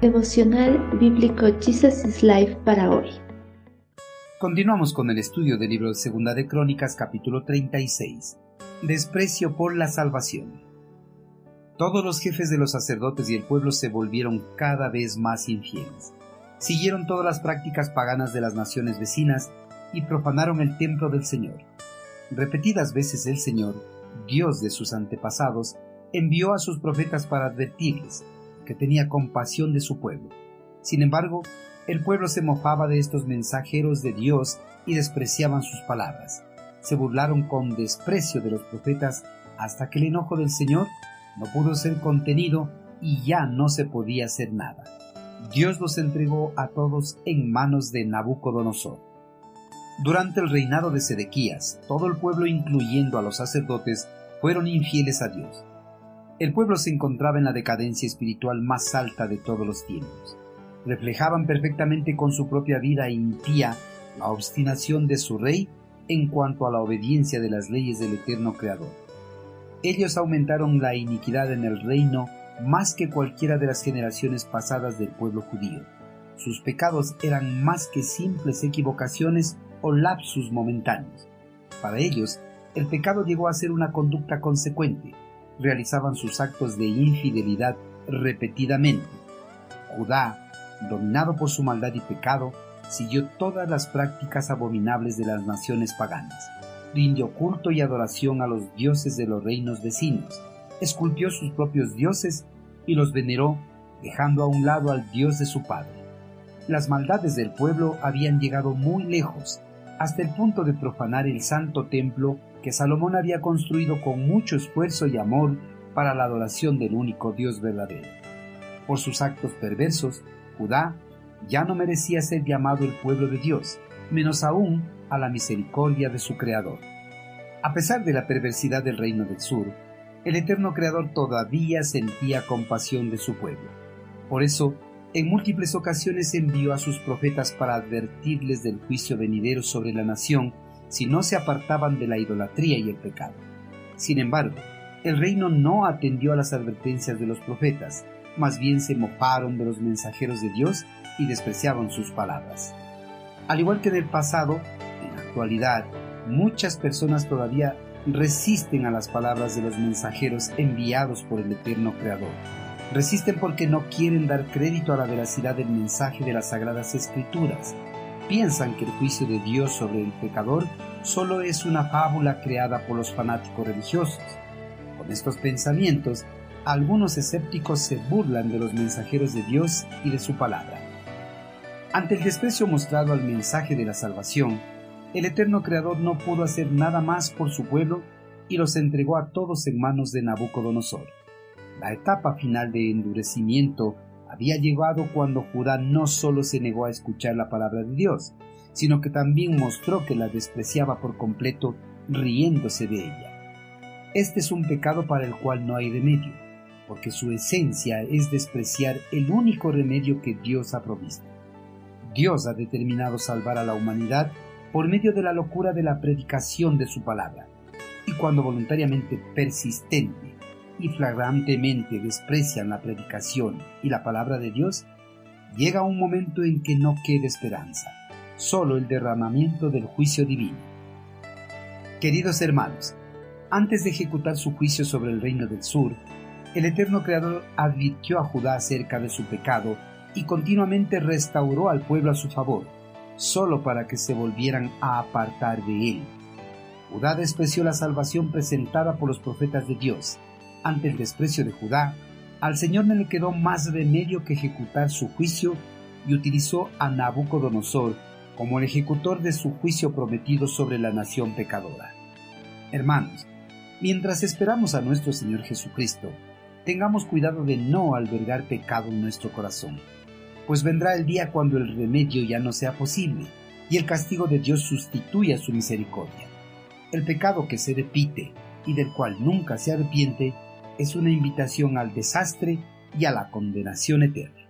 Devocional Bíblico Jesus is Life para hoy. Continuamos con el estudio del libro de Segunda de Crónicas capítulo 36. Desprecio por la salvación. Todos los jefes de los sacerdotes y el pueblo se volvieron cada vez más infieles. Siguieron todas las prácticas paganas de las naciones vecinas y profanaron el templo del Señor. Repetidas veces el Señor, Dios de sus antepasados, envió a sus profetas para advertirles que tenía compasión de su pueblo. Sin embargo, el pueblo se mofaba de estos mensajeros de Dios y despreciaban sus palabras. Se burlaron con desprecio de los profetas hasta que el enojo del Señor no pudo ser contenido y ya no se podía hacer nada. Dios los entregó a todos en manos de Nabucodonosor. Durante el reinado de Sedequías, todo el pueblo, incluyendo a los sacerdotes, fueron infieles a Dios el pueblo se encontraba en la decadencia espiritual más alta de todos los tiempos. Reflejaban perfectamente con su propia vida impía la obstinación de su rey en cuanto a la obediencia de las leyes del eterno Creador. Ellos aumentaron la iniquidad en el reino más que cualquiera de las generaciones pasadas del pueblo judío. Sus pecados eran más que simples equivocaciones o lapsus momentáneos. Para ellos, el pecado llegó a ser una conducta consecuente, realizaban sus actos de infidelidad repetidamente. Judá, dominado por su maldad y pecado, siguió todas las prácticas abominables de las naciones paganas. Rindió culto y adoración a los dioses de los reinos vecinos, esculpió sus propios dioses y los veneró, dejando a un lado al dios de su padre. Las maldades del pueblo habían llegado muy lejos, hasta el punto de profanar el santo templo que Salomón había construido con mucho esfuerzo y amor para la adoración del único Dios verdadero. Por sus actos perversos, Judá ya no merecía ser llamado el pueblo de Dios, menos aún a la misericordia de su Creador. A pesar de la perversidad del reino del sur, el eterno Creador todavía sentía compasión de su pueblo. Por eso, en múltiples ocasiones envió a sus profetas para advertirles del juicio venidero sobre la nación si no se apartaban de la idolatría y el pecado. Sin embargo, el reino no atendió a las advertencias de los profetas, más bien se mofaron de los mensajeros de Dios y despreciaban sus palabras. Al igual que en el pasado, en la actualidad, muchas personas todavía resisten a las palabras de los mensajeros enviados por el eterno Creador. Resisten porque no quieren dar crédito a la veracidad del mensaje de las Sagradas Escrituras piensan que el juicio de Dios sobre el pecador solo es una fábula creada por los fanáticos religiosos. Con estos pensamientos, algunos escépticos se burlan de los mensajeros de Dios y de su palabra. Ante el desprecio mostrado al mensaje de la salvación, el eterno Creador no pudo hacer nada más por su pueblo y los entregó a todos en manos de Nabucodonosor. La etapa final de endurecimiento había llegado cuando Judá no solo se negó a escuchar la palabra de Dios, sino que también mostró que la despreciaba por completo, riéndose de ella. Este es un pecado para el cual no hay remedio, porque su esencia es despreciar el único remedio que Dios ha provisto. Dios ha determinado salvar a la humanidad por medio de la locura de la predicación de su palabra, y cuando voluntariamente persistente y flagrantemente desprecian la predicación y la palabra de Dios, llega un momento en que no quede esperanza, solo el derramamiento del juicio divino. Queridos hermanos, antes de ejecutar su juicio sobre el reino del sur, el eterno Creador advirtió a Judá acerca de su pecado y continuamente restauró al pueblo a su favor, solo para que se volvieran a apartar de él. Judá despreció la salvación presentada por los profetas de Dios, ante el desprecio de Judá, al Señor no le quedó más remedio que ejecutar su juicio y utilizó a Nabucodonosor como el ejecutor de su juicio prometido sobre la nación pecadora. Hermanos, mientras esperamos a nuestro Señor Jesucristo, tengamos cuidado de no albergar pecado en nuestro corazón, pues vendrá el día cuando el remedio ya no sea posible y el castigo de Dios sustituya su misericordia. El pecado que se repite y del cual nunca se arrepiente es una invitación al desastre y a la condenación eterna.